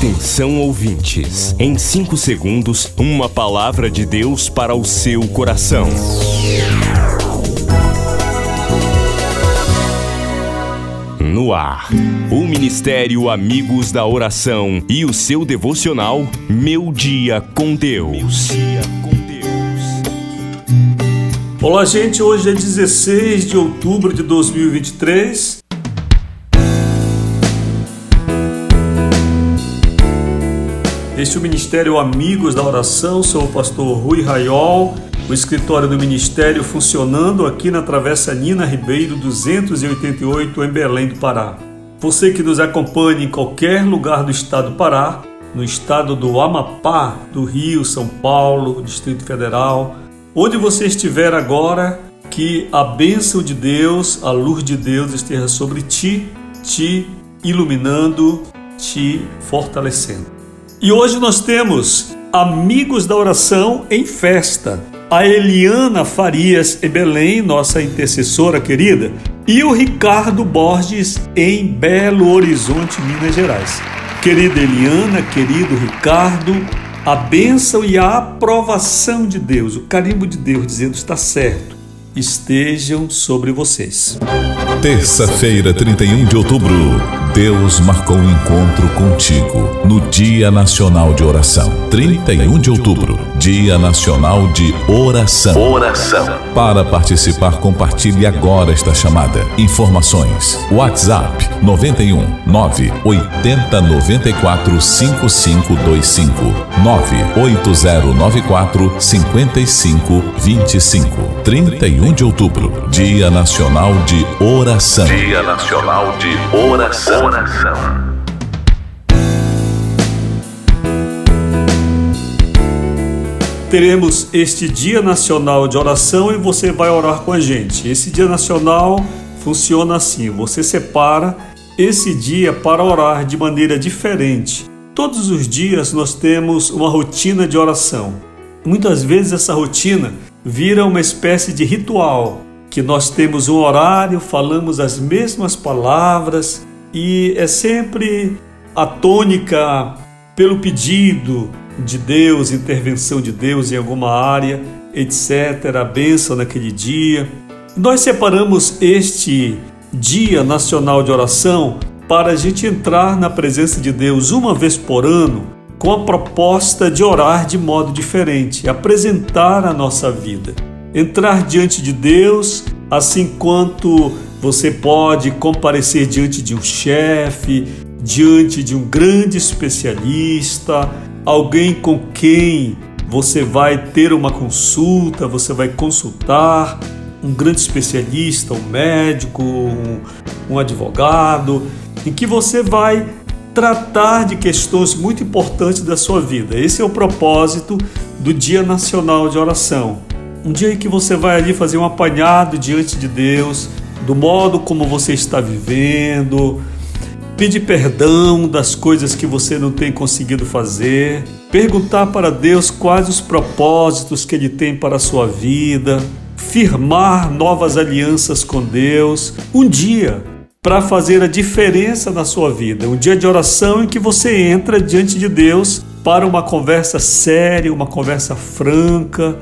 Atenção ouvintes, em 5 segundos, uma palavra de Deus para o seu coração. No ar, o Ministério Amigos da Oração e o seu devocional Meu Dia com Deus. Olá, gente. Hoje é 16 de outubro de 2023. Este é o Ministério Amigos da Oração, sou o pastor Rui Raiol, o escritório do Ministério funcionando aqui na Travessa Nina Ribeiro 288 em Belém do Pará. Você que nos acompanha em qualquer lugar do estado do Pará, no estado do Amapá, do Rio, São Paulo, Distrito Federal, onde você estiver agora, que a bênção de Deus, a luz de Deus esteja sobre ti, te iluminando, te fortalecendo. E hoje nós temos amigos da oração em festa. A Eliana Farias em Belém, nossa intercessora querida, e o Ricardo Borges em Belo Horizonte, Minas Gerais. Querida Eliana, querido Ricardo, a bênção e a aprovação de Deus, o carimbo de Deus dizendo está certo, estejam sobre vocês. Terça-feira, 31 de outubro. Deus marcou um encontro contigo no Dia Nacional de Oração. 31 de outubro, Dia Nacional de Oração. Oração. Para participar, compartilhe agora esta chamada. Informações: WhatsApp 91 9 80 94 5525 98094 55 25. 31 de outubro, Dia Nacional de Oração. Dia Nacional de Oração. Oração. Teremos este Dia Nacional de Oração e você vai orar com a gente. Esse Dia Nacional funciona assim: você separa esse dia para orar de maneira diferente. Todos os dias nós temos uma rotina de oração. Muitas vezes essa rotina vira uma espécie de ritual, que nós temos um horário, falamos as mesmas palavras, e é sempre a tônica pelo pedido de Deus, intervenção de Deus em alguma área, etc., a bênção naquele dia. Nós separamos este Dia Nacional de Oração para a gente entrar na presença de Deus uma vez por ano com a proposta de orar de modo diferente, apresentar a nossa vida, entrar diante de Deus, assim quanto você pode comparecer diante de um chefe, diante de um grande especialista, alguém com quem você vai ter uma consulta, você vai consultar um grande especialista, um médico, um, um advogado, em que você vai tratar de questões muito importantes da sua vida. Esse é o propósito do Dia Nacional de Oração. Um dia em que você vai ali fazer um apanhado diante de Deus, do modo como você está vivendo, pedir perdão das coisas que você não tem conseguido fazer, perguntar para Deus quais os propósitos que Ele tem para a sua vida, firmar novas alianças com Deus. Um dia para fazer a diferença na sua vida, um dia de oração em que você entra diante de Deus para uma conversa séria, uma conversa franca,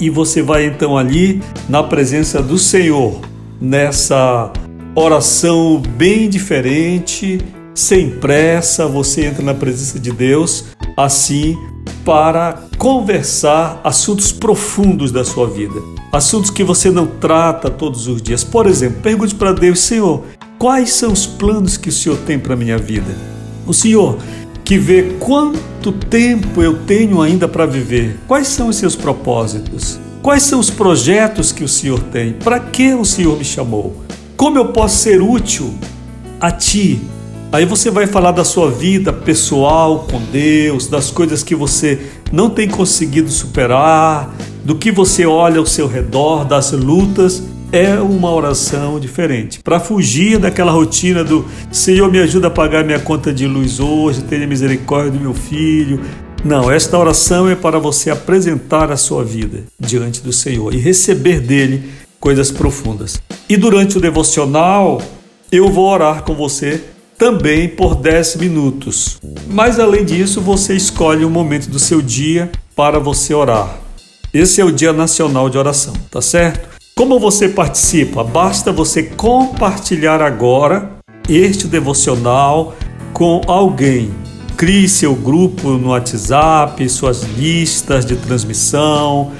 e você vai então ali na presença do Senhor nessa oração bem diferente, sem pressa, você entra na presença de Deus assim para conversar assuntos profundos da sua vida, assuntos que você não trata todos os dias. Por exemplo, pergunte para Deus: Senhor, quais são os planos que o Senhor tem para minha vida? O Senhor que vê quanto tempo eu tenho ainda para viver, quais são os seus propósitos? Quais são os projetos que o Senhor tem? Para que o Senhor me chamou? Como eu posso ser útil a ti? Aí você vai falar da sua vida pessoal com Deus, das coisas que você não tem conseguido superar, do que você olha ao seu redor, das lutas. É uma oração diferente. Para fugir daquela rotina do Senhor, me ajuda a pagar minha conta de luz hoje, tenha misericórdia do meu filho, não, esta oração é para você apresentar a sua vida diante do Senhor e receber dele coisas profundas. E durante o devocional, eu vou orar com você também por 10 minutos. Mas além disso, você escolhe um momento do seu dia para você orar. Esse é o Dia Nacional de Oração, tá certo? Como você participa? Basta você compartilhar agora este devocional com alguém. Crie seu grupo no WhatsApp, suas listas de transmissão.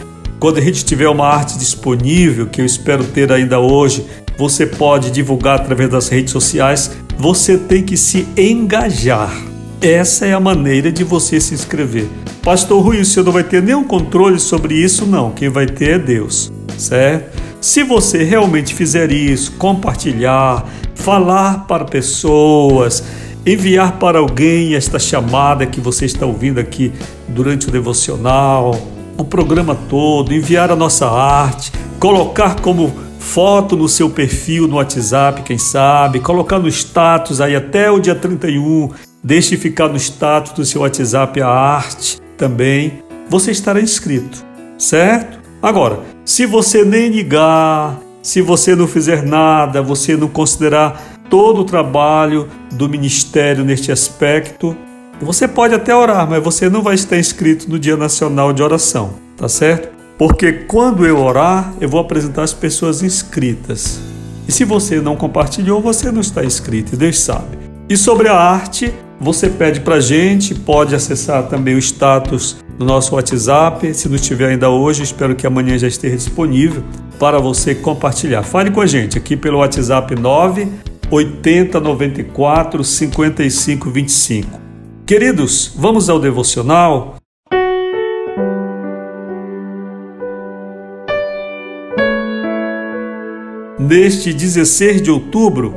Quando a gente tiver uma arte disponível, que eu espero ter ainda hoje, você pode divulgar através das redes sociais. Você tem que se engajar. Essa é a maneira de você se inscrever. Pastor Rui, senhor não vai ter nenhum controle sobre isso? Não. Quem vai ter é Deus, certo? Se você realmente fizer isso, compartilhar, falar para pessoas, enviar para alguém esta chamada que você está ouvindo aqui durante o devocional, o programa todo, enviar a nossa arte, colocar como foto no seu perfil no WhatsApp, quem sabe, colocar no status aí até o dia 31, deixe ficar no status do seu WhatsApp a arte também, você estará inscrito, certo? Agora, se você nem ligar, se você não fizer nada, você não considerar todo o trabalho do ministério neste aspecto, você pode até orar, mas você não vai estar inscrito no Dia Nacional de Oração, tá certo? Porque quando eu orar, eu vou apresentar as pessoas inscritas. E se você não compartilhou, você não está inscrito, Deus sabe. E sobre a arte, você pede para gente, pode acessar também o status do nosso WhatsApp. Se não estiver ainda hoje, espero que amanhã já esteja disponível para você compartilhar. Fale com a gente aqui pelo WhatsApp 9 80 94 55 25. Queridos, vamos ao devocional? Neste 16 de outubro,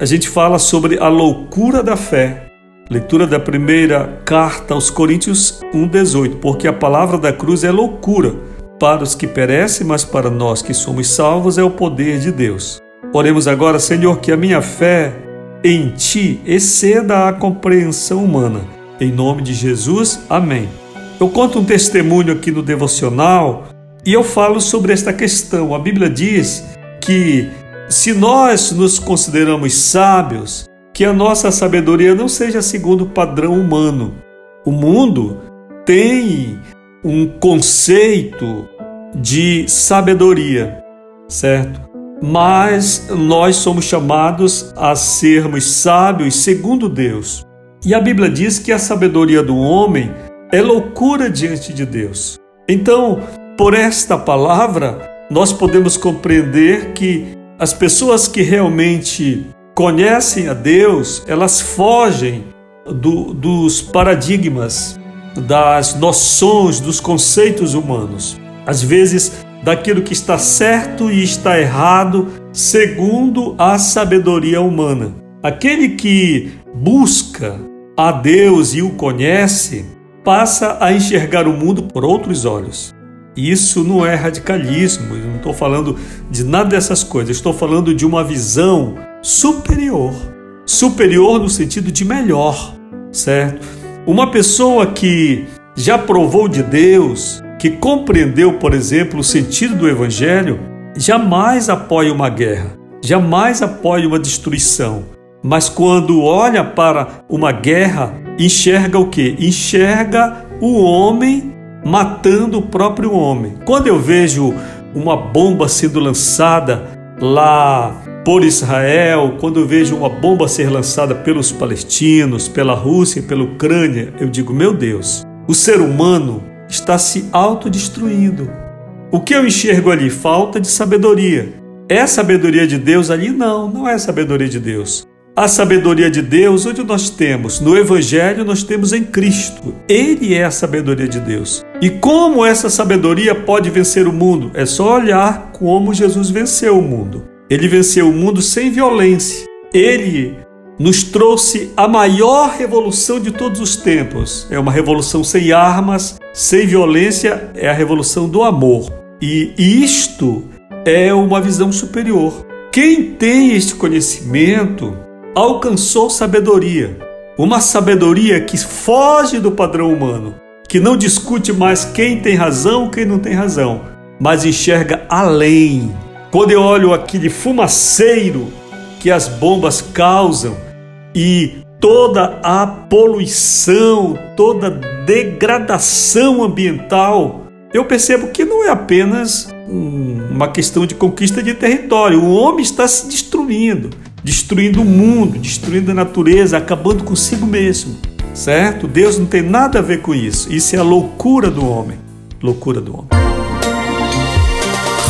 a gente fala sobre a loucura da fé. Leitura da primeira carta aos Coríntios 1,18. Porque a palavra da cruz é loucura para os que perecem, mas para nós que somos salvos é o poder de Deus. Oremos agora, Senhor, que a minha fé em Ti exceda a compreensão humana. Em nome de Jesus, amém. Eu conto um testemunho aqui no devocional e eu falo sobre esta questão. A Bíblia diz que se nós nos consideramos sábios, que a nossa sabedoria não seja segundo o padrão humano. O mundo tem um conceito de sabedoria, certo? Mas nós somos chamados a sermos sábios segundo Deus. E a Bíblia diz que a sabedoria do homem é loucura diante de Deus. Então, por esta palavra, nós podemos compreender que as pessoas que realmente conhecem a Deus, elas fogem do, dos paradigmas, das noções, dos conceitos humanos. Às vezes, daquilo que está certo e está errado segundo a sabedoria humana. Aquele que busca a Deus e o conhece passa a enxergar o mundo por outros olhos. Isso não é radicalismo, não estou falando de nada dessas coisas, estou falando de uma visão superior. Superior no sentido de melhor, certo? Uma pessoa que já provou de Deus, que compreendeu, por exemplo, o sentido do Evangelho, jamais apoia uma guerra, jamais apoia uma destruição. Mas quando olha para uma guerra, enxerga o que? Enxerga o homem matando o próprio homem. Quando eu vejo uma bomba sendo lançada lá por Israel, quando eu vejo uma bomba ser lançada pelos palestinos, pela Rússia, pela Ucrânia, eu digo: meu Deus, o ser humano está se autodestruindo. O que eu enxergo ali? Falta de sabedoria. É sabedoria de Deus ali? Não, não é sabedoria de Deus. A sabedoria de Deus, onde nós temos? No Evangelho, nós temos em Cristo. Ele é a sabedoria de Deus. E como essa sabedoria pode vencer o mundo? É só olhar como Jesus venceu o mundo. Ele venceu o mundo sem violência. Ele nos trouxe a maior revolução de todos os tempos. É uma revolução sem armas, sem violência, é a revolução do amor. E isto é uma visão superior. Quem tem este conhecimento alcançou sabedoria, uma sabedoria que foge do padrão humano, que não discute mais quem tem razão, quem não tem razão, mas enxerga além. Quando eu olho aquele fumaceiro que as bombas causam, e toda a poluição, toda degradação ambiental, eu percebo que não é apenas uma questão de conquista de território. O homem está se destruindo, destruindo o mundo, destruindo a natureza, acabando consigo mesmo. Certo? Deus não tem nada a ver com isso. Isso é a loucura do homem. Loucura do homem.